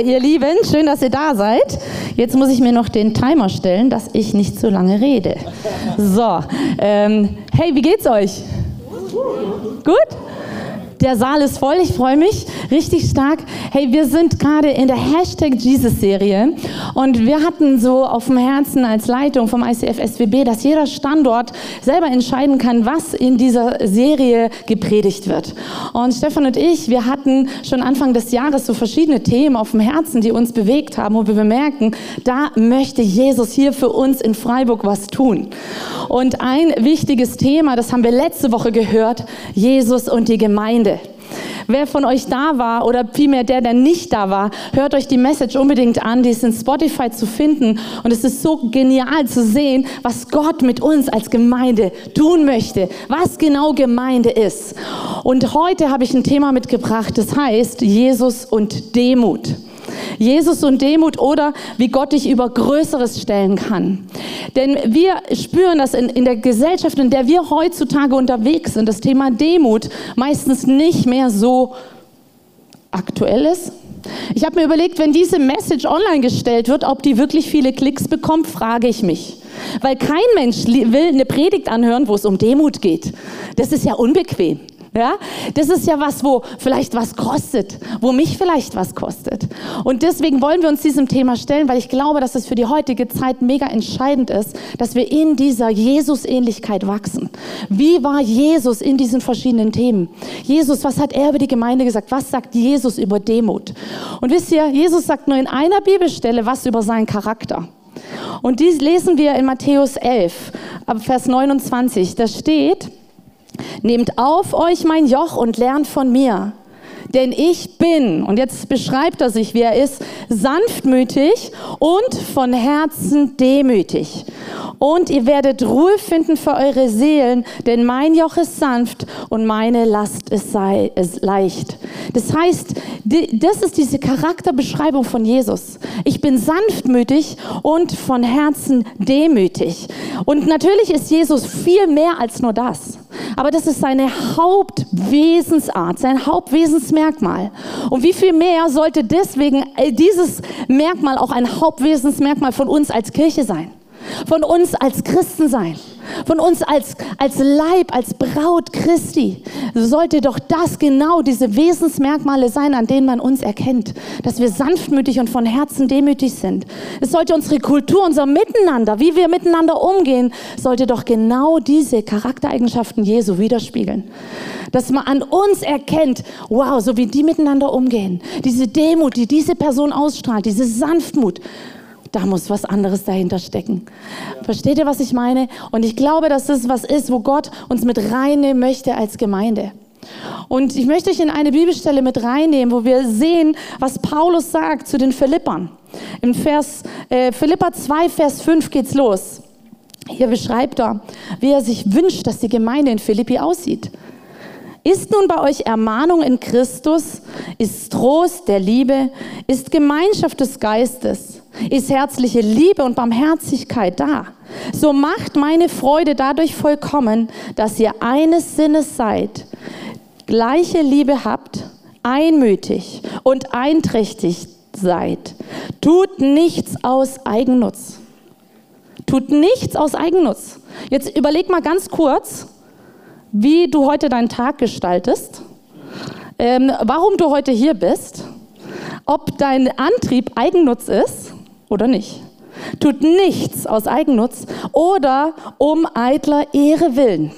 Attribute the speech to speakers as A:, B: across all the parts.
A: Ihr Lieben. Schön, dass ihr da seid. Jetzt muss ich mir noch den Timer stellen, dass ich nicht zu lange rede. So, ähm, hey, wie geht's euch? Gut? Der Saal ist voll, ich freue mich richtig stark. Hey, wir sind gerade in der Hashtag Jesus-Serie und wir hatten so auf dem Herzen als Leitung vom ICF SWB, dass jeder Standort selber entscheiden kann, was in dieser Serie gepredigt wird. Und Stefan und ich, wir hatten schon Anfang des Jahres so verschiedene Themen auf dem Herzen, die uns bewegt haben, wo wir bemerken, da möchte Jesus hier für uns in Freiburg was tun. Und ein wichtiges Thema, das haben wir letzte Woche gehört, Jesus und die Gemeinde. Wer von euch da war oder vielmehr der, der nicht da war, hört euch die Message unbedingt an. Die ist in Spotify zu finden. Und es ist so genial zu sehen, was Gott mit uns als Gemeinde tun möchte, was genau Gemeinde ist. Und heute habe ich ein Thema mitgebracht, das heißt Jesus und Demut. Jesus und Demut oder wie Gott dich über Größeres stellen kann. Denn wir spüren, dass in, in der Gesellschaft, in der wir heutzutage unterwegs sind, das Thema Demut meistens nicht mehr so aktuell ist. Ich habe mir überlegt, wenn diese Message online gestellt wird, ob die wirklich viele Klicks bekommt, frage ich mich. Weil kein Mensch will eine Predigt anhören, wo es um Demut geht. Das ist ja unbequem. Ja? Das ist ja was, wo vielleicht was kostet, wo mich vielleicht was kostet. Und deswegen wollen wir uns diesem Thema stellen, weil ich glaube, dass es für die heutige Zeit mega entscheidend ist, dass wir in dieser Jesus-Ähnlichkeit wachsen. Wie war Jesus in diesen verschiedenen Themen? Jesus, was hat er über die Gemeinde gesagt? Was sagt Jesus über Demut? Und wisst ihr, Jesus sagt nur in einer Bibelstelle was über seinen Charakter. Und dies lesen wir in Matthäus 11, Vers 29. Da steht, Nehmt auf euch mein Joch und lernt von mir. Denn ich bin, und jetzt beschreibt er sich, wie er ist, sanftmütig und von Herzen demütig. Und ihr werdet Ruhe finden für eure Seelen, denn mein Joch ist sanft und meine Last ist, sei, ist leicht. Das heißt, das ist diese Charakterbeschreibung von Jesus. Ich bin sanftmütig und von Herzen demütig. Und natürlich ist Jesus viel mehr als nur das. Aber das ist seine Hauptwesensart, sein Hauptwesensmerkmal. Und wie viel mehr sollte deswegen äh, dieses Merkmal auch ein Hauptwesensmerkmal von uns als Kirche sein? Von uns als Christen sein? von uns als, als Leib, als Braut Christi, sollte doch das genau diese Wesensmerkmale sein, an denen man uns erkennt, dass wir sanftmütig und von Herzen demütig sind. Es sollte unsere Kultur, unser Miteinander, wie wir miteinander umgehen, sollte doch genau diese Charaktereigenschaften Jesu widerspiegeln. Dass man an uns erkennt, wow, so wie die miteinander umgehen, diese Demut, die diese Person ausstrahlt, diese Sanftmut, da muss was anderes dahinter stecken. Ja. Versteht ihr, was ich meine? Und ich glaube, dass das was ist, wo Gott uns mit reinnehmen möchte als Gemeinde. Und ich möchte euch in eine Bibelstelle mit reinnehmen, wo wir sehen, was Paulus sagt zu den Philippern. Im Vers, äh, Philippa 2, Vers 5 geht's los. Hier beschreibt er, wie er sich wünscht, dass die Gemeinde in Philippi aussieht. Ist nun bei euch Ermahnung in Christus? Ist Trost der Liebe? Ist Gemeinschaft des Geistes? Ist herzliche Liebe und Barmherzigkeit da? So macht meine Freude dadurch vollkommen, dass ihr eines Sinnes seid, gleiche Liebe habt, einmütig und einträchtig seid. Tut nichts aus Eigennutz. Tut nichts aus Eigennutz. Jetzt überleg mal ganz kurz, wie du heute deinen Tag gestaltest, ähm, warum du heute hier bist, ob dein Antrieb Eigennutz ist oder nicht. Tut nichts aus Eigennutz oder um eitler Ehre willen.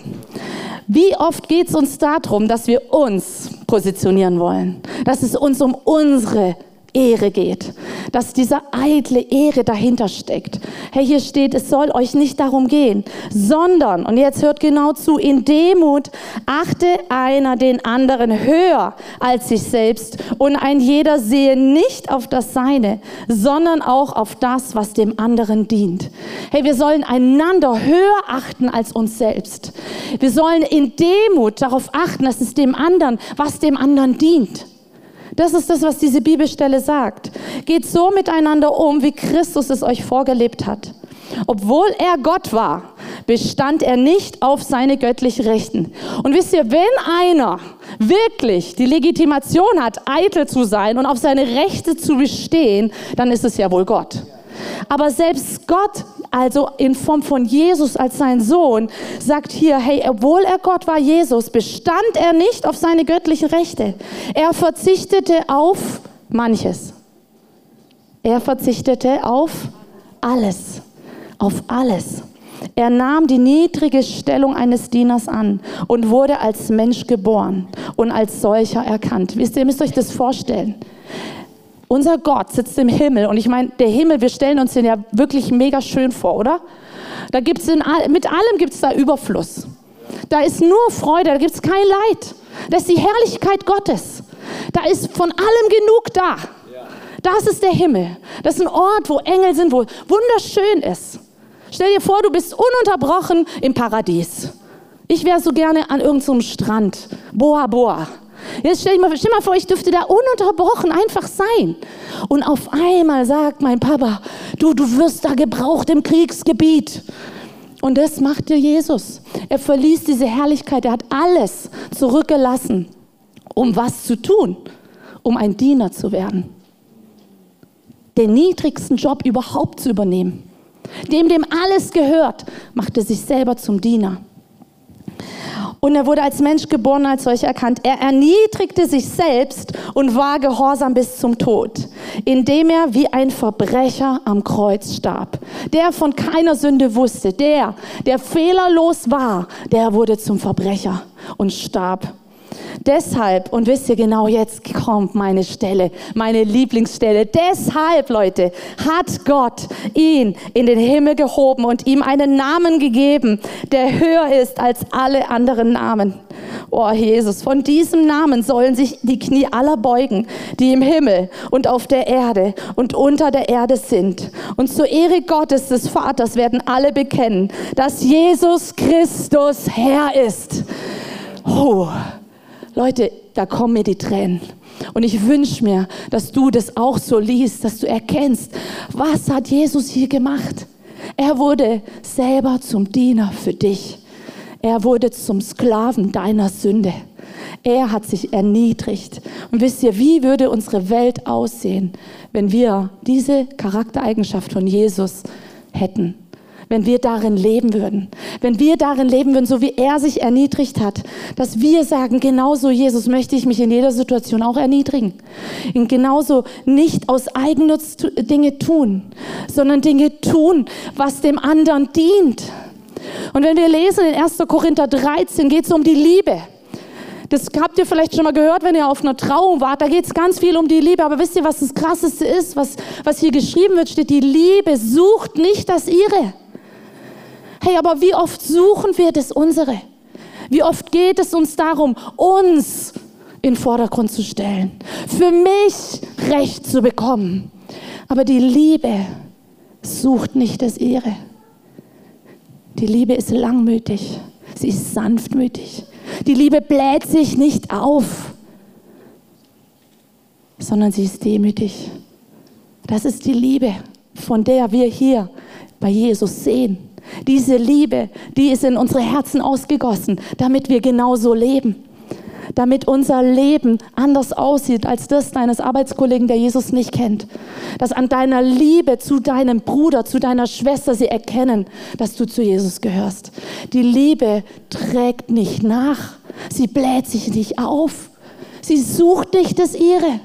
A: Wie oft geht es uns darum, dass wir uns positionieren wollen, dass es uns um unsere Ehre geht, dass diese eitle Ehre dahinter steckt. Hey, hier steht, es soll euch nicht darum gehen, sondern, und jetzt hört genau zu, in Demut achte einer den anderen höher als sich selbst und ein jeder sehe nicht auf das Seine, sondern auch auf das, was dem anderen dient. Hey, wir sollen einander höher achten als uns selbst. Wir sollen in Demut darauf achten, dass es dem anderen, was dem anderen dient. Das ist das, was diese Bibelstelle sagt. Geht so miteinander um, wie Christus es euch vorgelebt hat. Obwohl er Gott war, bestand er nicht auf seine göttlichen Rechten. Und wisst ihr, wenn einer wirklich die Legitimation hat, eitel zu sein und auf seine Rechte zu bestehen, dann ist es ja wohl Gott. Aber selbst Gott, also in Form von Jesus als sein Sohn, sagt hier, hey, obwohl er Gott war, Jesus, bestand er nicht auf seine göttlichen Rechte. Er verzichtete auf manches. Er verzichtete auf alles. Auf alles. Er nahm die niedrige Stellung eines Dieners an und wurde als Mensch geboren und als solcher erkannt. Wisst ihr, ihr müsst euch das vorstellen. Unser Gott sitzt im Himmel und ich meine, der Himmel, wir stellen uns den ja wirklich mega schön vor, oder? Da gibt's in, mit allem gibt es da Überfluss. Da ist nur Freude, da gibt es kein Leid. Das ist die Herrlichkeit Gottes. Da ist von allem genug da. Das ist der Himmel. Das ist ein Ort, wo Engel sind, wo wunderschön ist. Stell dir vor, du bist ununterbrochen im Paradies. Ich wäre so gerne an irgendeinem so Strand. Boa Boa. Jetzt stell dir mal, mal vor, ich dürfte da ununterbrochen einfach sein. Und auf einmal sagt mein Papa, du, du wirst da gebraucht im Kriegsgebiet. Und das machte Jesus. Er verließ diese Herrlichkeit. Er hat alles zurückgelassen, um was zu tun? Um ein Diener zu werden. Den niedrigsten Job überhaupt zu übernehmen. Dem, dem alles gehört, machte sich selber zum Diener. Und er wurde als Mensch geboren, als solcher erkannt. Er erniedrigte sich selbst und war gehorsam bis zum Tod, indem er wie ein Verbrecher am Kreuz starb. Der von keiner Sünde wusste, der, der fehlerlos war, der wurde zum Verbrecher und starb Deshalb, und wisst ihr genau, jetzt kommt meine Stelle, meine Lieblingsstelle. Deshalb, Leute, hat Gott ihn in den Himmel gehoben und ihm einen Namen gegeben, der höher ist als alle anderen Namen. Oh Jesus, von diesem Namen sollen sich die Knie aller beugen, die im Himmel und auf der Erde und unter der Erde sind. Und zur Ehre Gottes des Vaters werden alle bekennen, dass Jesus Christus Herr ist. Oh. Leute, da kommen mir die Tränen. Und ich wünsche mir, dass du das auch so liest, dass du erkennst, was hat Jesus hier gemacht? Er wurde selber zum Diener für dich. Er wurde zum Sklaven deiner Sünde. Er hat sich erniedrigt. Und wisst ihr, wie würde unsere Welt aussehen, wenn wir diese Charaktereigenschaft von Jesus hätten? Wenn wir darin leben würden. Wenn wir darin leben würden, so wie er sich erniedrigt hat, dass wir sagen, genauso Jesus möchte ich mich in jeder Situation auch erniedrigen. Und genauso nicht aus Eigennutz Dinge tun, sondern Dinge tun, was dem anderen dient. Und wenn wir lesen in 1. Korinther 13, geht es um die Liebe. Das habt ihr vielleicht schon mal gehört, wenn ihr auf einer Trauung wart. Da geht es ganz viel um die Liebe. Aber wisst ihr, was das Krasseste ist, was, was hier geschrieben wird, steht, die Liebe sucht nicht das ihre. Hey, aber wie oft suchen wir das unsere? Wie oft geht es uns darum, uns in den Vordergrund zu stellen, für mich Recht zu bekommen. Aber die Liebe sucht nicht das ihre. Die Liebe ist langmütig, sie ist sanftmütig. Die Liebe bläht sich nicht auf, sondern sie ist demütig. Das ist die Liebe, von der wir hier bei Jesus sehen. Diese Liebe, die ist in unsere Herzen ausgegossen, damit wir genauso leben. Damit unser Leben anders aussieht als das deines Arbeitskollegen, der Jesus nicht kennt. Dass an deiner Liebe zu deinem Bruder, zu deiner Schwester sie erkennen, dass du zu Jesus gehörst. Die Liebe trägt nicht nach. Sie bläht sich nicht auf. Sie sucht nicht das ihre.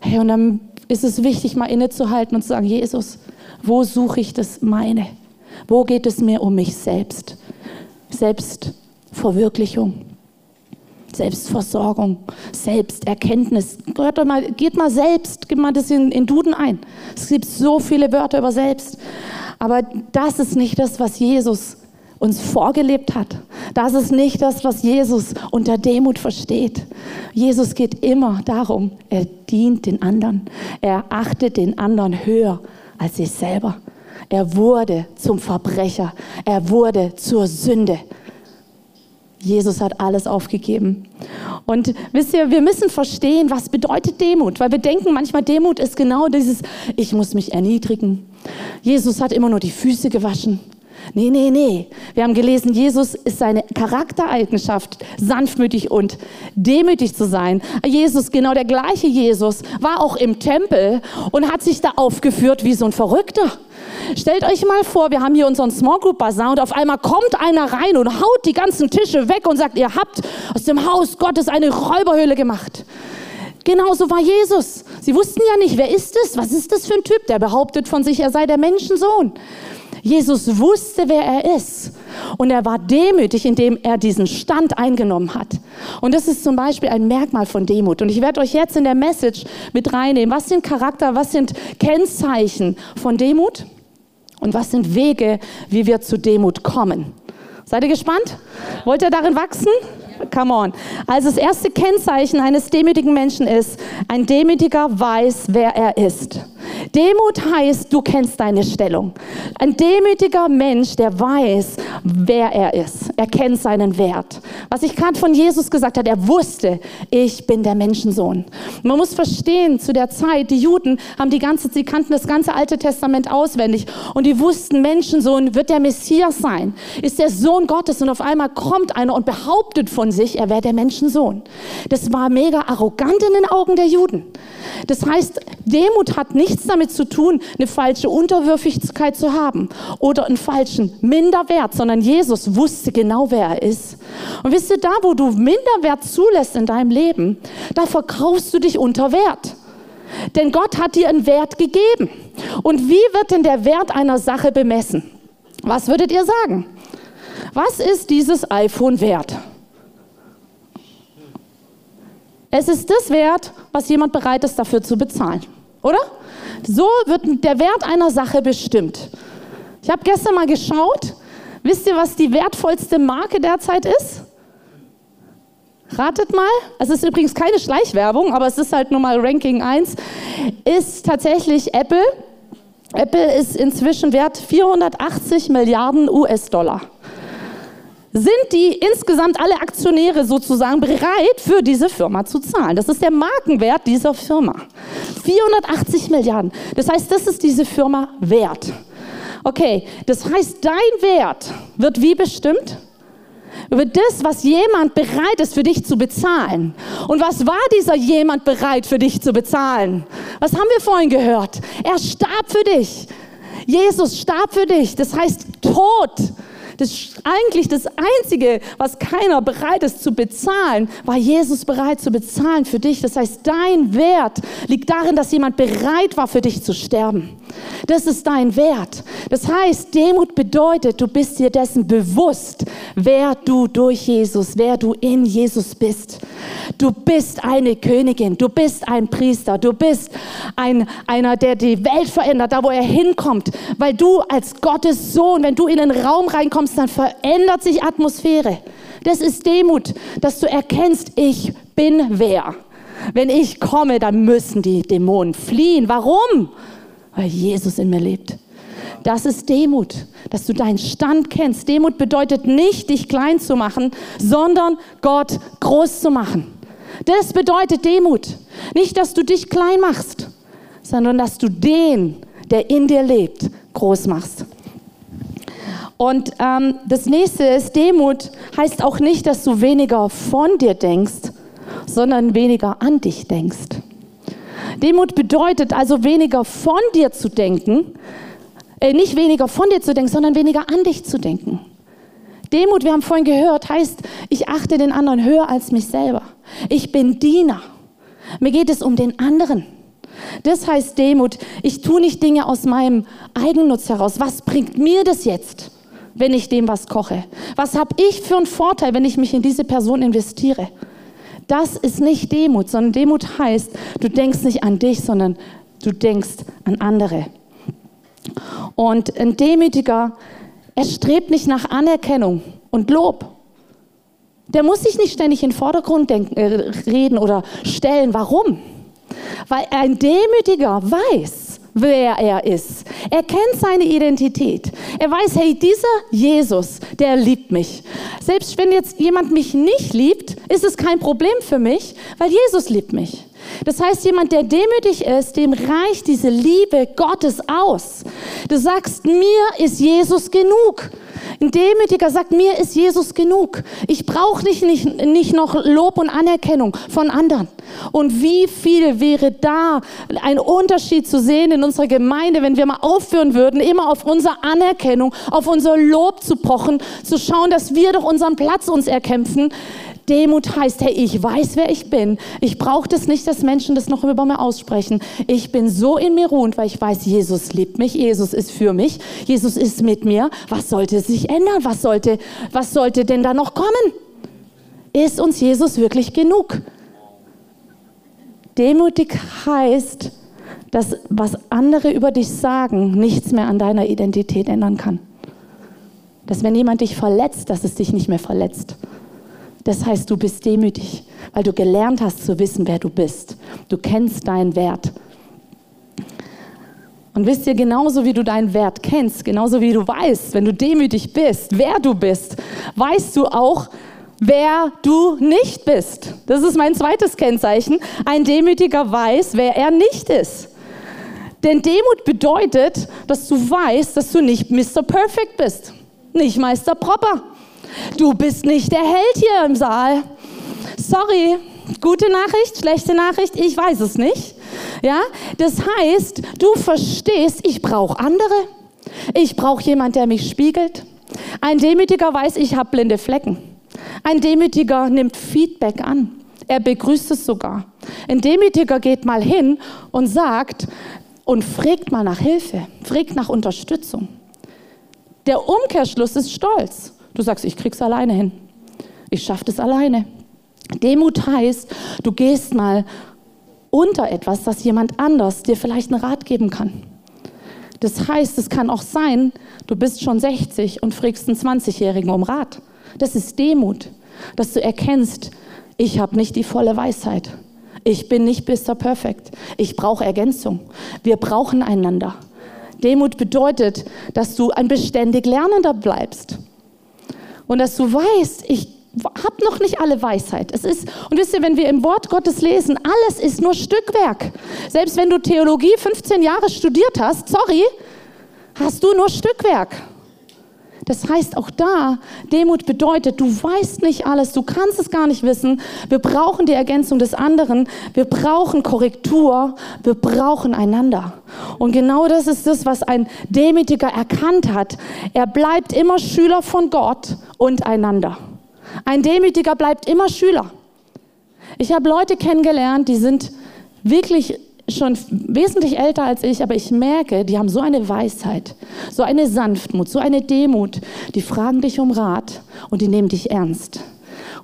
A: Hey, und dann ist es wichtig, mal innezuhalten und zu sagen, Jesus, wo suche ich das meine? Wo geht es mir um mich selbst? Selbstverwirklichung, Selbstversorgung, Selbsterkenntnis. Geht mal, geht mal selbst, gib mal das in, in Duden ein. Es gibt so viele Wörter über selbst. Aber das ist nicht das, was Jesus uns vorgelebt hat. Das ist nicht das, was Jesus unter Demut versteht. Jesus geht immer darum, er dient den anderen. Er achtet den anderen höher als sich selber. Er wurde zum Verbrecher. Er wurde zur Sünde. Jesus hat alles aufgegeben. Und wisst ihr, wir müssen verstehen, was bedeutet Demut, weil wir denken manchmal, Demut ist genau dieses, ich muss mich erniedrigen. Jesus hat immer nur die Füße gewaschen. Nee, nee, nee. Wir haben gelesen, Jesus ist seine Charaktereigenschaft, sanftmütig und demütig zu sein. Jesus, genau der gleiche Jesus, war auch im Tempel und hat sich da aufgeführt wie so ein Verrückter. Stellt euch mal vor, wir haben hier unseren Small Group Bazaar und auf einmal kommt einer rein und haut die ganzen Tische weg und sagt, ihr habt aus dem Haus Gottes eine Räuberhöhle gemacht. Genauso war Jesus. Sie wussten ja nicht, wer ist es? Was ist das für ein Typ, der behauptet von sich, er sei der Menschensohn? Jesus wusste, wer er ist. Und er war demütig, indem er diesen Stand eingenommen hat. Und das ist zum Beispiel ein Merkmal von Demut. Und ich werde euch jetzt in der Message mit reinnehmen. Was sind Charakter, was sind Kennzeichen von Demut? Und was sind Wege, wie wir zu Demut kommen? Seid ihr gespannt? Wollt ihr darin wachsen? Come on. Also das erste Kennzeichen eines demütigen Menschen ist, ein Demütiger weiß, wer er ist. Demut heißt, du kennst deine Stellung. Ein demütiger Mensch, der weiß, wer er ist. Er kennt seinen Wert. Was ich gerade von Jesus gesagt habe, er wusste, ich bin der Menschensohn. Man muss verstehen, zu der Zeit, die Juden haben die ganze, sie kannten das ganze Alte Testament auswendig und die wussten, Menschensohn wird der Messias sein, ist der Sohn Gottes und auf einmal kommt einer und behauptet von sich, er wäre der Menschensohn. Das war mega arrogant in den Augen der Juden. Das heißt, Demut hat nichts damit zu tun, eine falsche Unterwürfigkeit zu haben oder einen falschen Minderwert, sondern Jesus wusste genau, wer er ist. Und wisst ihr, da, wo du Minderwert zulässt in deinem Leben, da verkaufst du dich unter Wert. Denn Gott hat dir einen Wert gegeben. Und wie wird denn der Wert einer Sache bemessen? Was würdet ihr sagen? Was ist dieses iPhone wert? Es ist das wert, was jemand bereit ist, dafür zu bezahlen. Oder? So wird der Wert einer Sache bestimmt. Ich habe gestern mal geschaut. Wisst ihr, was die wertvollste Marke derzeit ist? Ratet mal. Es ist übrigens keine Schleichwerbung, aber es ist halt nur mal Ranking 1. Ist tatsächlich Apple. Apple ist inzwischen wert 480 Milliarden US-Dollar sind die insgesamt alle Aktionäre sozusagen bereit, für diese Firma zu zahlen. Das ist der Markenwert dieser Firma. 480 Milliarden. Das heißt, das ist diese Firma wert. Okay, das heißt, dein Wert wird wie bestimmt? Über das, was jemand bereit ist für dich zu bezahlen. Und was war dieser jemand bereit für dich zu bezahlen? Was haben wir vorhin gehört? Er starb für dich. Jesus starb für dich. Das heißt, Tod das eigentlich das Einzige, was keiner bereit ist zu bezahlen, war Jesus bereit zu bezahlen für dich. Das heißt, dein Wert liegt darin, dass jemand bereit war, für dich zu sterben. Das ist dein Wert. Das heißt, Demut bedeutet, du bist dir dessen bewusst, wer du durch Jesus, wer du in Jesus bist. Du bist eine Königin, du bist ein Priester, du bist ein, einer, der die Welt verändert, da wo er hinkommt, weil du als Gottes Sohn, wenn du in den Raum reinkommst, dann verändert sich Atmosphäre. Das ist Demut, dass du erkennst, ich bin wer. Wenn ich komme, dann müssen die Dämonen fliehen. Warum? Weil Jesus in mir lebt. Das ist Demut, dass du deinen Stand kennst. Demut bedeutet nicht, dich klein zu machen, sondern Gott groß zu machen. Das bedeutet Demut. Nicht, dass du dich klein machst, sondern dass du den, der in dir lebt, groß machst. Und ähm, das nächste ist, Demut heißt auch nicht, dass du weniger von dir denkst, sondern weniger an dich denkst. Demut bedeutet also weniger von dir zu denken, äh, nicht weniger von dir zu denken, sondern weniger an dich zu denken. Demut, wir haben vorhin gehört, heißt, ich achte den anderen höher als mich selber. Ich bin Diener. Mir geht es um den anderen. Das heißt Demut, ich tue nicht Dinge aus meinem Eigennutz heraus. Was bringt mir das jetzt? Wenn ich dem was koche? Was habe ich für einen Vorteil, wenn ich mich in diese Person investiere? Das ist nicht Demut, sondern Demut heißt, du denkst nicht an dich, sondern du denkst an andere. Und ein Demütiger, er strebt nicht nach Anerkennung und Lob. Der muss sich nicht ständig in den Vordergrund denken, äh, reden oder stellen. Warum? Weil ein Demütiger weiß, wer er ist. Er kennt seine Identität. Er weiß, hey, dieser Jesus, der liebt mich. Selbst wenn jetzt jemand mich nicht liebt, ist es kein Problem für mich, weil Jesus liebt mich. Das heißt, jemand, der demütig ist, dem reicht diese Liebe Gottes aus. Du sagst, mir ist Jesus genug. Ein Demütiger sagt, mir ist Jesus genug. Ich brauche nicht, nicht, nicht noch Lob und Anerkennung von anderen. Und wie viel wäre da ein Unterschied zu sehen in unserer Gemeinde, wenn wir mal aufhören würden, immer auf unsere Anerkennung, auf unser Lob zu pochen, zu schauen, dass wir doch unseren Platz uns erkämpfen. Demut heißt, hey, ich weiß, wer ich bin. Ich brauche das nicht, dass Menschen das noch über mir aussprechen. Ich bin so in mir ruhend, weil ich weiß, Jesus liebt mich, Jesus ist für mich, Jesus ist mit mir. Was sollte sich ändern? Was sollte, was sollte denn da noch kommen? Ist uns Jesus wirklich genug? Demütig heißt, dass was andere über dich sagen, nichts mehr an deiner Identität ändern kann. Dass wenn jemand dich verletzt, dass es dich nicht mehr verletzt. Das heißt, du bist demütig, weil du gelernt hast zu wissen, wer du bist. Du kennst deinen Wert. Und wisst ihr, genauso wie du deinen Wert kennst, genauso wie du weißt, wenn du demütig bist, wer du bist, weißt du auch, wer du nicht bist. Das ist mein zweites Kennzeichen. Ein Demütiger weiß, wer er nicht ist. Denn Demut bedeutet, dass du weißt, dass du nicht Mr. Perfect bist, nicht Meister Proper. Du bist nicht der Held hier im Saal. Sorry, gute Nachricht, schlechte Nachricht, ich weiß es nicht. Ja, das heißt, du verstehst, ich brauche andere. Ich brauche jemand, der mich spiegelt. Ein Demütiger weiß, ich habe blinde Flecken. Ein Demütiger nimmt Feedback an. Er begrüßt es sogar. Ein Demütiger geht mal hin und sagt und fragt mal nach Hilfe, fragt nach Unterstützung. Der Umkehrschluss ist Stolz. Du sagst, ich krieg's alleine hin. Ich schaffe das alleine. Demut heißt, du gehst mal unter etwas, dass jemand anders dir vielleicht einen Rat geben kann. Das heißt, es kann auch sein, du bist schon 60 und fragst einen 20-Jährigen um Rat. Das ist Demut, dass du erkennst, ich habe nicht die volle Weisheit. Ich bin nicht Mr. Perfect. Ich brauche Ergänzung. Wir brauchen einander. Demut bedeutet, dass du ein beständig Lernender bleibst. Und dass du weißt, ich habe noch nicht alle Weisheit. Es ist, und wisst ihr, wenn wir im Wort Gottes lesen, alles ist nur Stückwerk. Selbst wenn du Theologie 15 Jahre studiert hast, sorry, hast du nur Stückwerk. Das heißt auch da, Demut bedeutet, du weißt nicht alles, du kannst es gar nicht wissen. Wir brauchen die Ergänzung des anderen, wir brauchen Korrektur, wir brauchen einander. Und genau das ist das, was ein Demütiger erkannt hat. Er bleibt immer Schüler von Gott und einander. Ein Demütiger bleibt immer Schüler. Ich habe Leute kennengelernt, die sind wirklich schon wesentlich älter als ich, aber ich merke, die haben so eine Weisheit, so eine Sanftmut, so eine Demut. Die fragen dich um Rat und die nehmen dich ernst.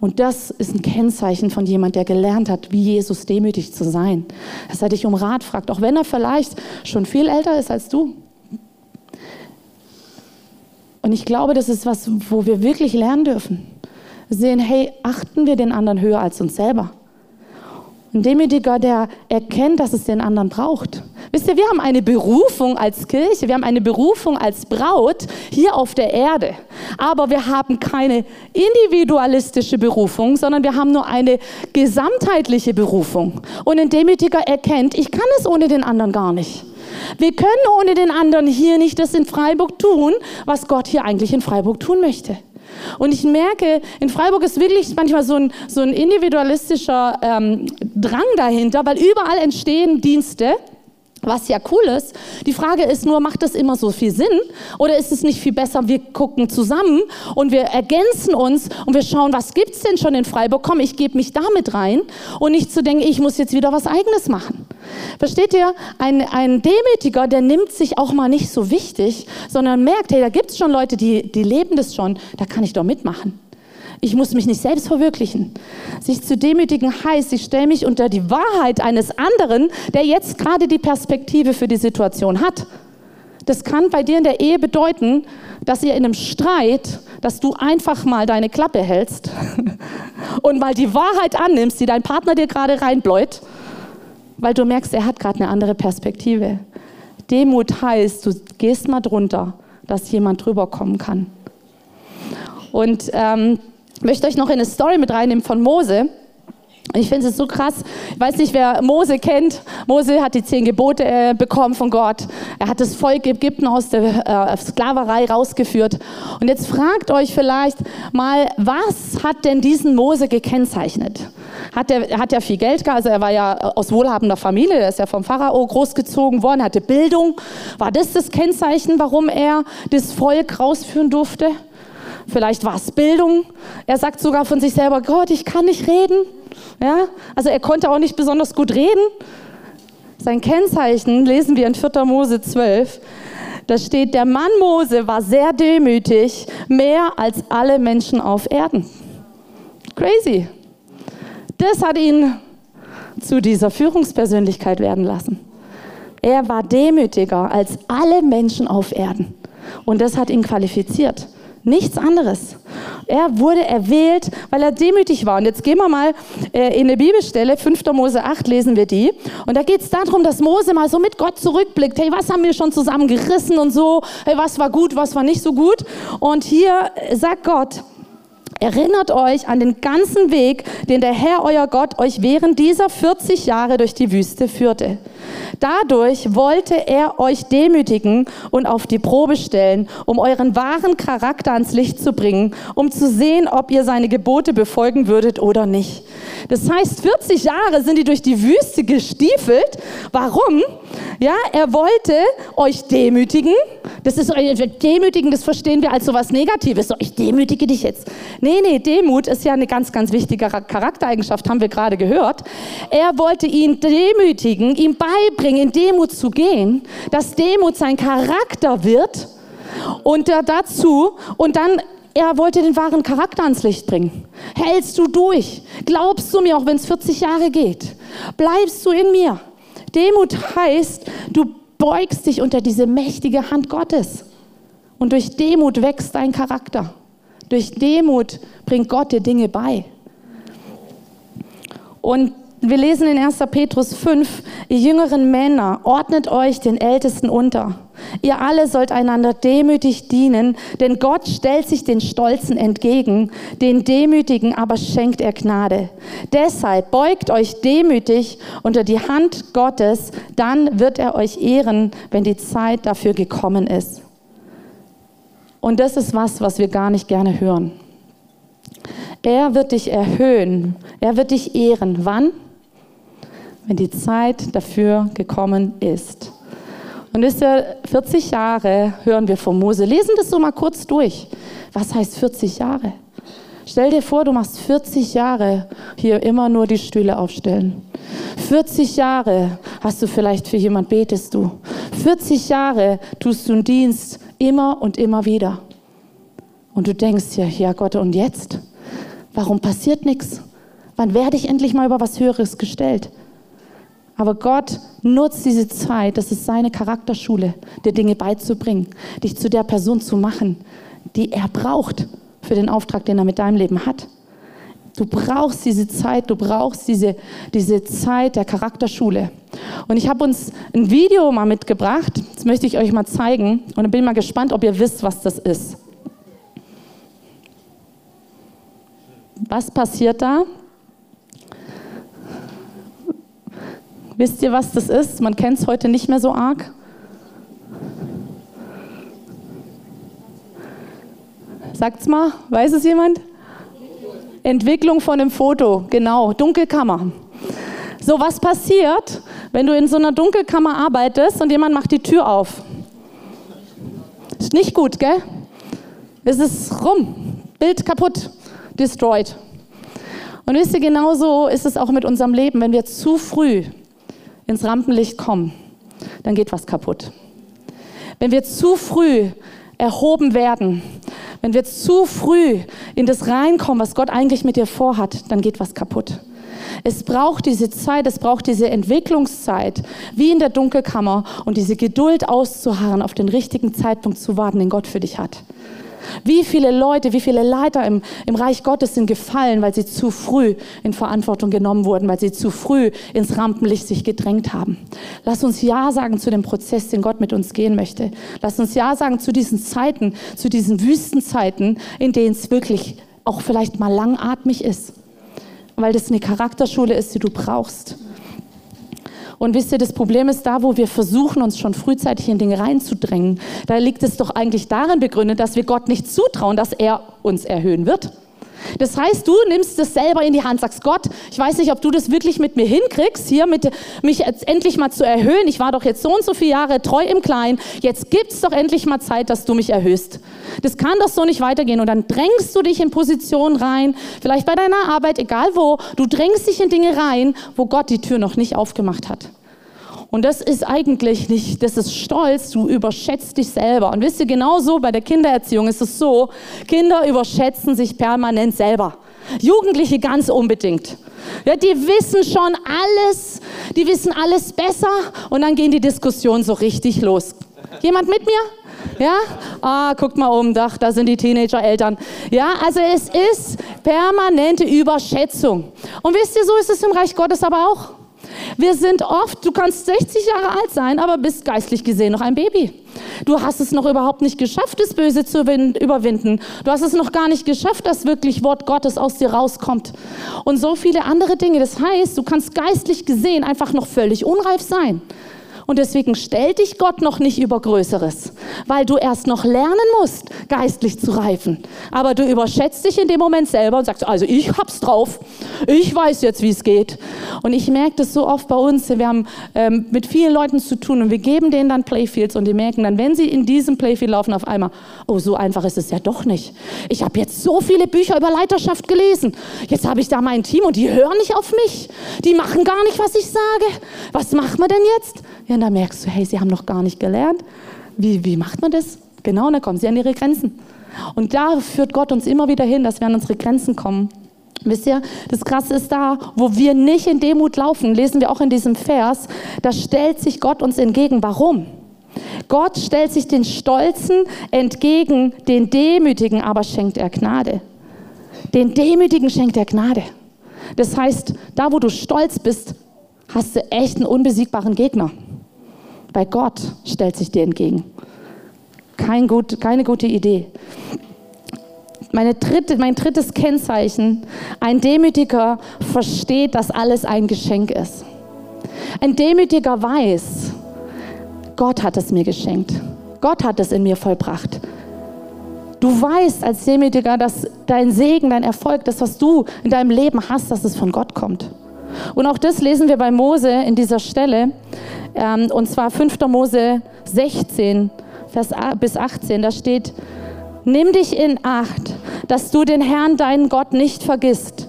A: Und das ist ein Kennzeichen von jemand, der gelernt hat, wie Jesus demütig zu sein. Dass er dich um Rat fragt, auch wenn er vielleicht schon viel älter ist als du. Und ich glaube, das ist was, wo wir wirklich lernen dürfen. Sehen, hey, achten wir den anderen höher als uns selber. Ein Demütiger, der erkennt, dass es den anderen braucht. Wisst ihr, wir haben eine Berufung als Kirche, wir haben eine Berufung als Braut hier auf der Erde. Aber wir haben keine individualistische Berufung, sondern wir haben nur eine gesamtheitliche Berufung. Und ein Demütiger erkennt, ich kann es ohne den anderen gar nicht. Wir können ohne den anderen hier nicht das in Freiburg tun, was Gott hier eigentlich in Freiburg tun möchte. Und ich merke, in Freiburg ist wirklich manchmal so ein, so ein individualistischer ähm, Drang dahinter, weil überall entstehen Dienste was ja cool ist. Die Frage ist nur, macht das immer so viel Sinn? Oder ist es nicht viel besser, wir gucken zusammen und wir ergänzen uns und wir schauen, was gibt es denn schon in Freiburg? Komm, ich gebe mich damit rein und nicht zu denken, ich muss jetzt wieder was Eigenes machen. Versteht ihr? Ein, ein Demütiger, der nimmt sich auch mal nicht so wichtig, sondern merkt, hey, da gibt es schon Leute, die, die leben das schon, da kann ich doch mitmachen. Ich muss mich nicht selbst verwirklichen. Sich zu demütigen heißt, ich stelle mich unter die Wahrheit eines anderen, der jetzt gerade die Perspektive für die Situation hat. Das kann bei dir in der Ehe bedeuten, dass ihr in einem Streit, dass du einfach mal deine Klappe hältst und mal die Wahrheit annimmst, die dein Partner dir gerade reinbläut, weil du merkst, er hat gerade eine andere Perspektive. Demut heißt, du gehst mal drunter, dass jemand drüber kommen kann. Und ähm, möchte euch noch in eine Story mit reinnehmen von Mose. Ich finde es so krass. Ich weiß nicht, wer Mose kennt. Mose hat die zehn Gebote äh, bekommen von Gott. Er hat das Volk Ägypten aus der äh, Sklaverei rausgeführt. Und jetzt fragt euch vielleicht mal, was hat denn diesen Mose gekennzeichnet? Hat er hat ja viel Geld gehabt, also er war ja aus wohlhabender Familie, er ist ja vom Pharao großgezogen worden, hatte Bildung. War das das Kennzeichen, warum er das Volk rausführen durfte? Vielleicht war es Bildung. Er sagt sogar von sich selber, Gott, ich kann nicht reden. Ja? Also er konnte auch nicht besonders gut reden. Sein Kennzeichen lesen wir in 4. Mose 12. Da steht, der Mann Mose war sehr demütig, mehr als alle Menschen auf Erden. Crazy. Das hat ihn zu dieser Führungspersönlichkeit werden lassen. Er war demütiger als alle Menschen auf Erden. Und das hat ihn qualifiziert. Nichts anderes. Er wurde erwählt, weil er demütig war. Und jetzt gehen wir mal äh, in eine Bibelstelle, 5. Mose 8 lesen wir die. Und da geht es darum, dass Mose mal so mit Gott zurückblickt. Hey, was haben wir schon zusammen gerissen und so? Hey, was war gut, was war nicht so gut? Und hier sagt Gott, Erinnert euch an den ganzen Weg, den der Herr, euer Gott, euch während dieser 40 Jahre durch die Wüste führte. Dadurch wollte er euch demütigen und auf die Probe stellen, um euren wahren Charakter ans Licht zu bringen, um zu sehen, ob ihr seine Gebote befolgen würdet oder nicht. Das heißt, 40 Jahre sind die durch die Wüste gestiefelt. Warum? Ja, er wollte euch demütigen. Das ist demütigen, das verstehen wir als so was Negatives. So, ich demütige dich jetzt. Nee, nee, Demut ist ja eine ganz, ganz wichtige Charaktereigenschaft, haben wir gerade gehört. Er wollte ihn demütigen, ihm beibringen, in Demut zu gehen, dass Demut sein Charakter wird und dazu und dann er wollte den wahren Charakter ans Licht bringen. Hältst du durch? Glaubst du mir, auch wenn es 40 Jahre geht? Bleibst du in mir? Demut heißt, du beugst dich unter diese mächtige Hand Gottes. Und durch Demut wächst dein Charakter. Durch Demut bringt Gott dir Dinge bei. Und wir lesen in 1. Petrus 5, ihr jüngeren Männer, ordnet euch den Ältesten unter. Ihr alle sollt einander demütig dienen, denn Gott stellt sich den Stolzen entgegen, den Demütigen aber schenkt er Gnade. Deshalb beugt euch demütig unter die Hand Gottes, dann wird er euch ehren, wenn die Zeit dafür gekommen ist. Und das ist was, was wir gar nicht gerne hören. Er wird dich erhöhen, er wird dich ehren. Wann? Wenn die Zeit dafür gekommen ist. Und wisst ihr, 40 Jahre hören wir von Mose. Lesen das so mal kurz durch. Was heißt 40 Jahre? Stell dir vor, du machst 40 Jahre hier immer nur die Stühle aufstellen. 40 Jahre hast du vielleicht für jemand betest du. 40 Jahre tust du einen Dienst immer und immer wieder. Und du denkst ja, ja Gott, und jetzt? Warum passiert nichts? Wann werde ich endlich mal über was Höheres gestellt? Aber Gott nutzt diese Zeit, das ist seine Charakterschule, dir Dinge beizubringen, dich zu der Person zu machen, die er braucht für den Auftrag, den er mit deinem Leben hat. Du brauchst diese Zeit, du brauchst diese, diese Zeit der Charakterschule. Und ich habe uns ein Video mal mitgebracht, das möchte ich euch mal zeigen und dann bin mal gespannt, ob ihr wisst, was das ist. Was passiert da? Wisst ihr, was das ist? Man kennt es heute nicht mehr so arg. Sagt's mal, weiß es jemand? Entwicklung von einem Foto, genau, Dunkelkammer. So, was passiert, wenn du in so einer Dunkelkammer arbeitest und jemand macht die Tür auf? Ist nicht gut, gell? Es ist rum, Bild kaputt, destroyed. Und wisst ihr, genauso ist es auch mit unserem Leben, wenn wir zu früh ins Rampenlicht kommen, dann geht was kaputt. Wenn wir zu früh erhoben werden, wenn wir zu früh in das reinkommen, was Gott eigentlich mit dir vorhat, dann geht was kaputt. Es braucht diese Zeit, es braucht diese Entwicklungszeit, wie in der Dunkelkammer, und diese Geduld auszuharren, auf den richtigen Zeitpunkt zu warten, den Gott für dich hat. Wie viele Leute, wie viele Leiter im, im Reich Gottes sind gefallen, weil sie zu früh in Verantwortung genommen wurden, weil sie zu früh ins Rampenlicht sich gedrängt haben. Lass uns Ja sagen zu dem Prozess, den Gott mit uns gehen möchte. Lass uns Ja sagen zu diesen Zeiten, zu diesen Wüstenzeiten, in denen es wirklich auch vielleicht mal langatmig ist, weil das eine Charakterschule ist, die du brauchst. Und wisst ihr, das Problem ist da, wo wir versuchen, uns schon frühzeitig in Dinge reinzudrängen. Da liegt es doch eigentlich darin begründet, dass wir Gott nicht zutrauen, dass er uns erhöhen wird. Das heißt, du nimmst es selber in die Hand, sagst Gott, ich weiß nicht, ob du das wirklich mit mir hinkriegst, hier mit mich jetzt endlich mal zu erhöhen. Ich war doch jetzt so und so viele Jahre treu im Kleinen. Jetzt gibt es doch endlich mal Zeit, dass du mich erhöhst. Das kann doch so nicht weitergehen. Und dann drängst du dich in Positionen rein, vielleicht bei deiner Arbeit, egal wo. Du drängst dich in Dinge rein, wo Gott die Tür noch nicht aufgemacht hat. Und das ist eigentlich nicht, das ist Stolz, du überschätzt dich selber. Und wisst ihr, genauso bei der Kindererziehung ist es so, Kinder überschätzen sich permanent selber. Jugendliche ganz unbedingt. Ja, die wissen schon alles, die wissen alles besser und dann gehen die Diskussionen so richtig los. Jemand mit mir? Ja? Ah, guckt mal um, da, da sind die Teenager-Eltern. Ja, also es ist permanente Überschätzung. Und wisst ihr, so ist es im Reich Gottes aber auch. Wir sind oft, du kannst 60 Jahre alt sein, aber bist geistlich gesehen noch ein Baby. Du hast es noch überhaupt nicht geschafft, das Böse zu überwinden. Du hast es noch gar nicht geschafft, dass wirklich Wort Gottes aus dir rauskommt. Und so viele andere Dinge. Das heißt, du kannst geistlich gesehen einfach noch völlig unreif sein. Und deswegen stellt dich Gott noch nicht über Größeres, weil du erst noch lernen musst, geistlich zu reifen. Aber du überschätzt dich in dem Moment selber und sagst, also ich hab's drauf, ich weiß jetzt, wie es geht. Und ich merke das so oft bei uns, wir haben ähm, mit vielen Leuten zu tun und wir geben denen dann Playfields und die merken dann, wenn sie in diesem Playfield laufen, auf einmal, oh, so einfach ist es ja doch nicht. Ich habe jetzt so viele Bücher über Leiterschaft gelesen. Jetzt habe ich da mein Team und die hören nicht auf mich. Die machen gar nicht, was ich sage. Was machen wir denn jetzt? Ja, und da merkst du, hey, sie haben noch gar nicht gelernt. Wie, wie macht man das? Genau, und dann kommen sie an ihre Grenzen. Und da führt Gott uns immer wieder hin, dass wir an unsere Grenzen kommen. Wisst ihr, das Krasse ist da, wo wir nicht in Demut laufen, lesen wir auch in diesem Vers, da stellt sich Gott uns entgegen. Warum? Gott stellt sich den Stolzen entgegen, den Demütigen aber schenkt er Gnade. Den Demütigen schenkt er Gnade. Das heißt, da wo du stolz bist, hast du echt einen unbesiegbaren Gegner bei Gott stellt sich dir entgegen. Kein gut, keine gute Idee. Dritte, mein drittes Kennzeichen, ein Demütiger versteht, dass alles ein Geschenk ist. Ein Demütiger weiß, Gott hat es mir geschenkt. Gott hat es in mir vollbracht. Du weißt als Demütiger, dass dein Segen, dein Erfolg, das, was du in deinem Leben hast, dass es von Gott kommt. Und auch das lesen wir bei Mose in dieser Stelle, ähm, und zwar 5. Mose 16, Vers bis 18. Da steht, nimm dich in Acht, dass du den Herrn, deinen Gott, nicht vergisst,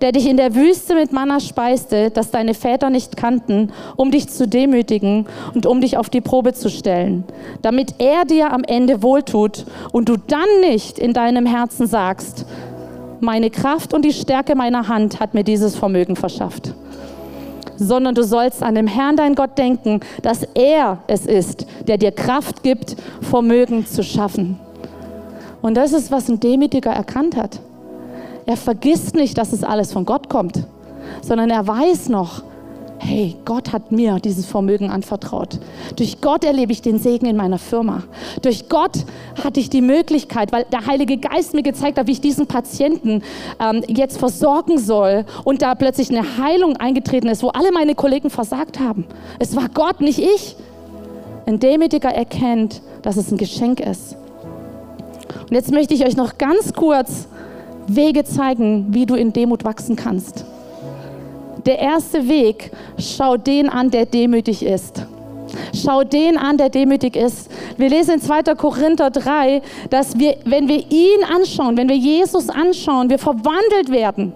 A: der dich in der Wüste mit Manna speiste, das deine Väter nicht kannten, um dich zu demütigen und um dich auf die Probe zu stellen, damit er dir am Ende wohltut und du dann nicht in deinem Herzen sagst, meine Kraft und die Stärke meiner Hand hat mir dieses Vermögen verschafft. Sondern du sollst an dem Herrn, dein Gott, denken, dass er es ist, der dir Kraft gibt, Vermögen zu schaffen. Und das ist, was ein Demütiger erkannt hat. Er vergisst nicht, dass es alles von Gott kommt, sondern er weiß noch, hey, Gott hat mir dieses Vermögen anvertraut. Durch Gott erlebe ich den Segen in meiner Firma. Durch Gott hatte ich die Möglichkeit, weil der Heilige Geist mir gezeigt hat, wie ich diesen Patienten ähm, jetzt versorgen soll und da plötzlich eine Heilung eingetreten ist, wo alle meine Kollegen versagt haben. Es war Gott, nicht ich. Ein Demütiger erkennt, dass es ein Geschenk ist. Und jetzt möchte ich euch noch ganz kurz Wege zeigen, wie du in Demut wachsen kannst. Der erste Weg, schau den an, der demütig ist. Schau den an, der demütig ist. Wir lesen in 2. Korinther 3, dass wir, wenn wir ihn anschauen, wenn wir Jesus anschauen, wir verwandelt werden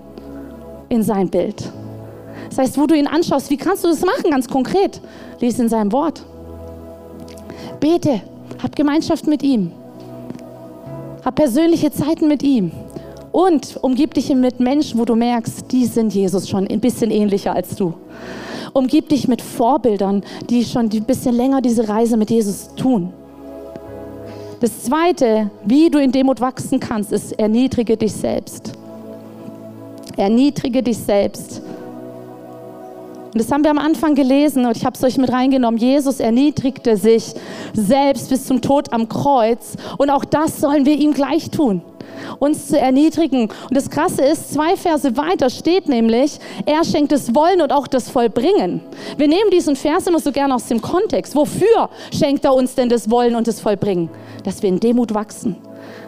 A: in sein Bild. Das heißt, wo du ihn anschaust, wie kannst du das machen, ganz konkret? Lies in seinem Wort. Bete, hab Gemeinschaft mit ihm. Hab persönliche Zeiten mit ihm. Und umgib dich mit Menschen, wo du merkst, die sind Jesus schon ein bisschen ähnlicher als du. Umgib dich mit Vorbildern, die schon ein bisschen länger diese Reise mit Jesus tun. Das Zweite, wie du in Demut wachsen kannst, ist, erniedrige dich selbst. Erniedrige dich selbst. Und das haben wir am Anfang gelesen und ich habe es euch mit reingenommen. Jesus erniedrigte sich selbst bis zum Tod am Kreuz und auch das sollen wir ihm gleich tun. uns zu erniedrigen. Und das Krasse ist, zwei Verse weiter steht nämlich, er schenkt das Wollen und auch das Vollbringen. Wir nehmen diesen Vers immer so gerne aus dem Kontext. Wofür schenkt er uns denn das Wollen und das Vollbringen? Dass wir in Demut wachsen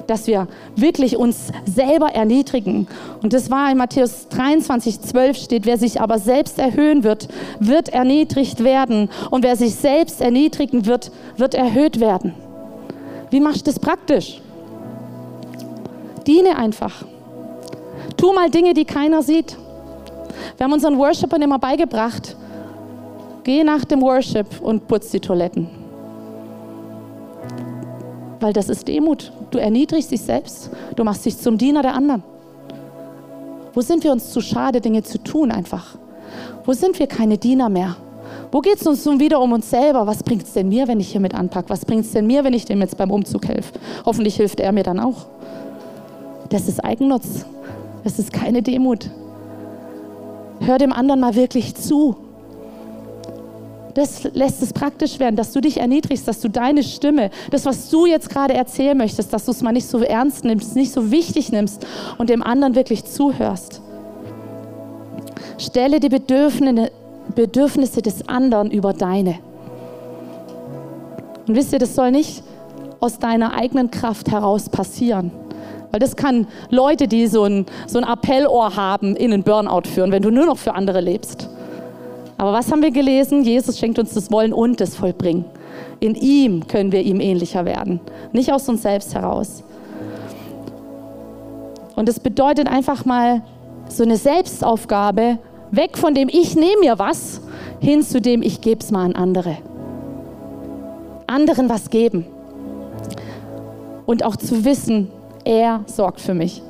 A: dass wir wirklich uns selber erniedrigen. Und das war in Matthäus 23, 12 steht, wer sich aber selbst erhöhen wird, wird erniedrigt werden. Und wer sich selbst erniedrigen wird, wird erhöht werden. Wie machst du das praktisch? Diene einfach. Tu mal Dinge, die keiner sieht. Wir haben unseren Worshipern immer beigebracht, geh nach dem Worship und putz die Toiletten. Weil das ist Demut. Du erniedrigst dich selbst. Du machst dich zum Diener der anderen. Wo sind wir uns zu schade, Dinge zu tun einfach? Wo sind wir keine Diener mehr? Wo geht es uns nun wieder um uns selber? Was bringt es denn mir, wenn ich hier mit anpacke? Was bringt es denn mir, wenn ich dem jetzt beim Umzug helfe? Hoffentlich hilft er mir dann auch. Das ist Eigennutz. Das ist keine Demut. Hör dem anderen mal wirklich zu. Das lässt es praktisch werden, dass du dich erniedrigst, dass du deine Stimme, das, was du jetzt gerade erzählen möchtest, dass du es mal nicht so ernst nimmst, nicht so wichtig nimmst und dem anderen wirklich zuhörst. Stelle die Bedürfnisse des anderen über deine. Und wisst ihr, das soll nicht aus deiner eigenen Kraft heraus passieren. Weil das kann Leute, die so ein, so ein Appellohr haben, in einen Burnout führen, wenn du nur noch für andere lebst. Aber was haben wir gelesen? Jesus schenkt uns das Wollen und das Vollbringen. In ihm können wir ihm ähnlicher werden, nicht aus uns selbst heraus. Und es bedeutet einfach mal so eine Selbstaufgabe, weg von dem Ich nehme mir was, hin zu dem Ich gebe es mal an andere. Anderen was geben. Und auch zu wissen, er sorgt für mich.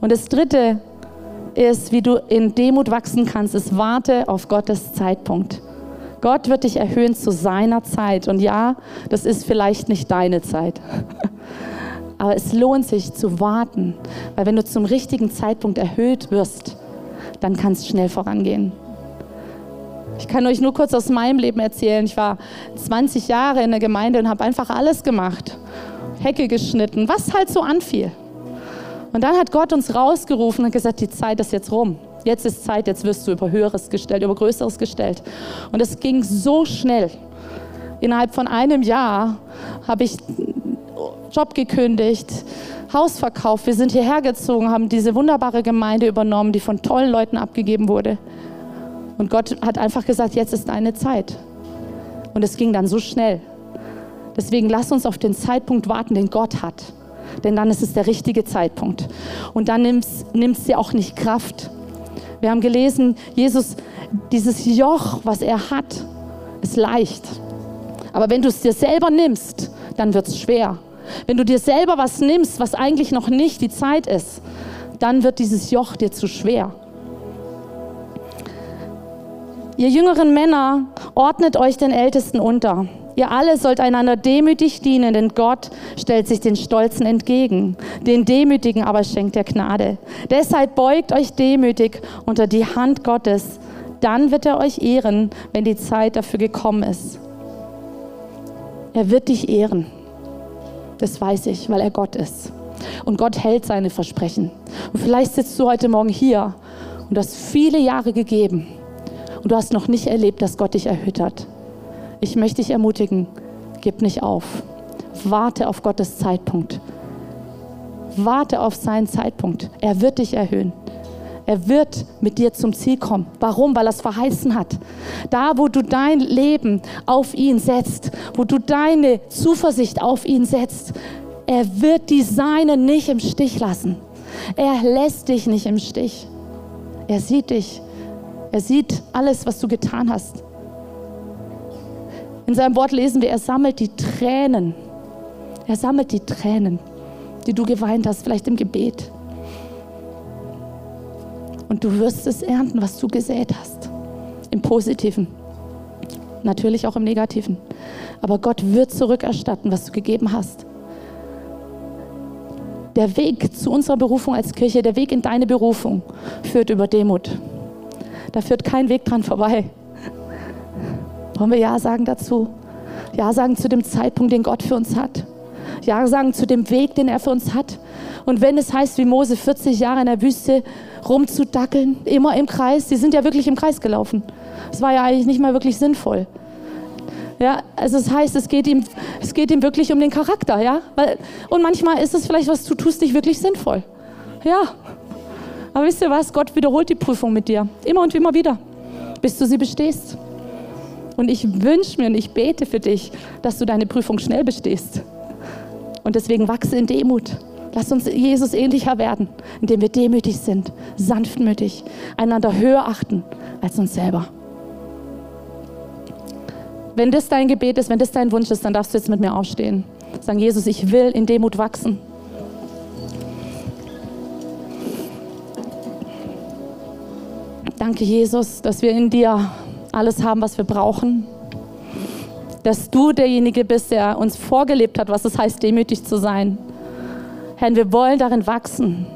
A: Und das Dritte ist, wie du in Demut wachsen kannst, ist, warte auf Gottes Zeitpunkt. Gott wird dich erhöhen zu seiner Zeit. Und ja, das ist vielleicht nicht deine Zeit. Aber es lohnt sich zu warten, weil wenn du zum richtigen Zeitpunkt erhöht wirst, dann kann es schnell vorangehen. Ich kann euch nur kurz aus meinem Leben erzählen. Ich war 20 Jahre in der Gemeinde und habe einfach alles gemacht. Hecke geschnitten, was halt so anfiel. Und dann hat Gott uns rausgerufen und gesagt, die Zeit ist jetzt rum. Jetzt ist Zeit, jetzt wirst du über Höheres gestellt, über Größeres gestellt. Und es ging so schnell. Innerhalb von einem Jahr habe ich Job gekündigt, Haus verkauft. Wir sind hierher gezogen, haben diese wunderbare Gemeinde übernommen, die von tollen Leuten abgegeben wurde. Und Gott hat einfach gesagt, jetzt ist deine Zeit. Und es ging dann so schnell. Deswegen lass uns auf den Zeitpunkt warten, den Gott hat. Denn dann ist es der richtige Zeitpunkt. Und dann nimmt es dir auch nicht Kraft. Wir haben gelesen, Jesus, dieses Joch, was er hat, ist leicht. Aber wenn du es dir selber nimmst, dann wird es schwer. Wenn du dir selber was nimmst, was eigentlich noch nicht die Zeit ist, dann wird dieses Joch dir zu schwer. Ihr jüngeren Männer, ordnet euch den Ältesten unter. Ihr alle sollt einander demütig dienen, denn Gott stellt sich den Stolzen entgegen. Den Demütigen aber schenkt er Gnade. Deshalb beugt euch demütig unter die Hand Gottes. Dann wird er euch ehren, wenn die Zeit dafür gekommen ist. Er wird dich ehren. Das weiß ich, weil er Gott ist. Und Gott hält seine Versprechen. Und vielleicht sitzt du heute Morgen hier und hast viele Jahre gegeben und du hast noch nicht erlebt, dass Gott dich erhöht hat. Ich möchte dich ermutigen, gib nicht auf. Warte auf Gottes Zeitpunkt. Warte auf seinen Zeitpunkt. Er wird dich erhöhen. Er wird mit dir zum Ziel kommen. Warum? Weil er es verheißen hat. Da, wo du dein Leben auf ihn setzt, wo du deine Zuversicht auf ihn setzt, er wird die Seine nicht im Stich lassen. Er lässt dich nicht im Stich. Er sieht dich. Er sieht alles, was du getan hast. In seinem Wort lesen wir, er sammelt die Tränen. Er sammelt die Tränen, die du geweint hast, vielleicht im Gebet. Und du wirst es ernten, was du gesät hast. Im Positiven. Natürlich auch im Negativen. Aber Gott wird zurückerstatten, was du gegeben hast. Der Weg zu unserer Berufung als Kirche, der Weg in deine Berufung führt über Demut. Da führt kein Weg dran vorbei. Wollen wir Ja sagen dazu? Ja sagen zu dem Zeitpunkt, den Gott für uns hat. Ja sagen zu dem Weg, den er für uns hat. Und wenn es heißt, wie Mose 40 Jahre in der Wüste rumzudackeln, immer im Kreis, die sind ja wirklich im Kreis gelaufen. Das war ja eigentlich nicht mal wirklich sinnvoll. Ja, also es das heißt, es geht ihm, es geht ihm wirklich um den Charakter, ja. Und manchmal ist es vielleicht, was du tust, nicht wirklich sinnvoll. Ja. Aber wisst ihr was? Gott wiederholt die Prüfung mit dir. Immer und immer wieder. Bis du sie bestehst. Und ich wünsche mir und ich bete für dich, dass du deine Prüfung schnell bestehst. Und deswegen wachse in Demut. Lass uns Jesus ähnlicher werden, indem wir demütig sind, sanftmütig, einander höher achten als uns selber. Wenn das dein Gebet ist, wenn das dein Wunsch ist, dann darfst du jetzt mit mir aufstehen. Sagen, Jesus, ich will in Demut wachsen. Danke, Jesus, dass wir in dir alles haben, was wir brauchen. Dass du derjenige bist, der uns vorgelebt hat, was es heißt, demütig zu sein. Herr, wir wollen darin wachsen.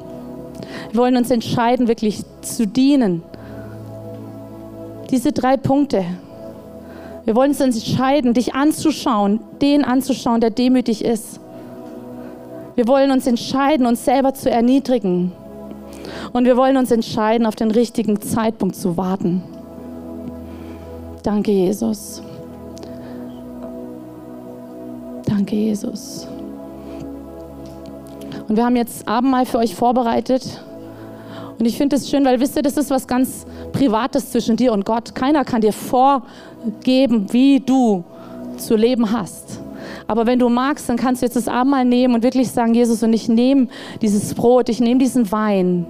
A: Wir wollen uns entscheiden, wirklich zu dienen. Diese drei Punkte, wir wollen uns entscheiden, dich anzuschauen, den anzuschauen, der demütig ist. Wir wollen uns entscheiden, uns selber zu erniedrigen. Und wir wollen uns entscheiden, auf den richtigen Zeitpunkt zu warten. Danke, Jesus. Danke, Jesus. Und wir haben jetzt Abendmahl für euch vorbereitet. Und ich finde es schön, weil wisst ihr, das ist was ganz Privates zwischen dir und Gott. Keiner kann dir vorgeben, wie du zu leben hast. Aber wenn du magst, dann kannst du jetzt das Abendmahl nehmen und wirklich sagen, Jesus, und ich nehme dieses Brot, ich nehme diesen Wein.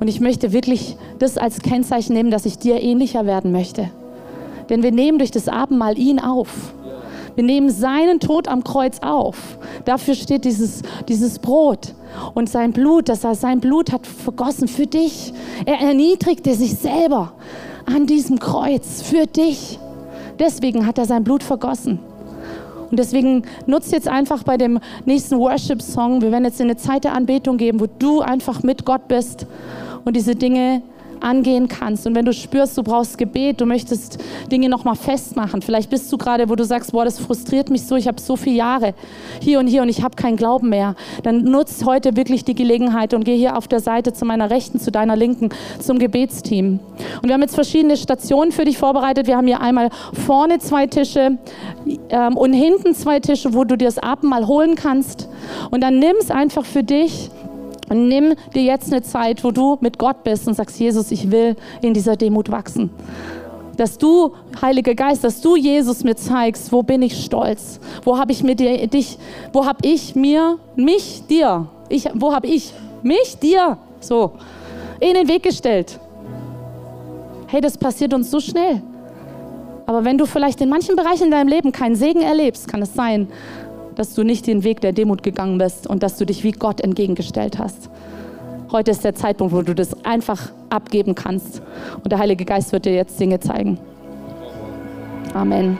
A: Und ich möchte wirklich das als Kennzeichen nehmen, dass ich dir ähnlicher werden möchte. Denn wir nehmen durch das Abendmahl ihn auf. Wir nehmen seinen Tod am Kreuz auf. Dafür steht dieses, dieses Brot und sein Blut, dass er sein Blut hat vergossen für dich. Er erniedrigte sich selber an diesem Kreuz für dich. Deswegen hat er sein Blut vergossen. Und deswegen nutzt jetzt einfach bei dem nächsten Worship-Song, wir werden jetzt eine Zeit der Anbetung geben, wo du einfach mit Gott bist und diese Dinge angehen kannst. Und wenn du spürst, du brauchst Gebet, du möchtest Dinge nochmal festmachen, vielleicht bist du gerade, wo du sagst, boah, das frustriert mich so, ich habe so viele Jahre hier und hier und ich habe keinen Glauben mehr, dann nutz heute wirklich die Gelegenheit und geh hier auf der Seite zu meiner Rechten, zu deiner Linken, zum Gebetsteam. Und wir haben jetzt verschiedene Stationen für dich vorbereitet. Wir haben hier einmal vorne zwei Tische ähm, und hinten zwei Tische, wo du dir das Abendmahl holen kannst. Und dann nimm es einfach für dich und nimm dir jetzt eine Zeit, wo du mit Gott bist und sagst, Jesus, ich will in dieser Demut wachsen. Dass du, Heiliger Geist, dass du Jesus mir zeigst, wo bin ich stolz? Wo habe ich mir dir, dich, wo habe ich mir, mich, dir, ich, wo habe ich mich, dir, so, in den Weg gestellt? Hey, das passiert uns so schnell. Aber wenn du vielleicht in manchen Bereichen in deinem Leben keinen Segen erlebst, kann es sein, dass du nicht den Weg der Demut gegangen bist und dass du dich wie Gott entgegengestellt hast. Heute ist der Zeitpunkt, wo du das einfach abgeben kannst. Und der Heilige Geist wird dir jetzt Dinge zeigen. Amen.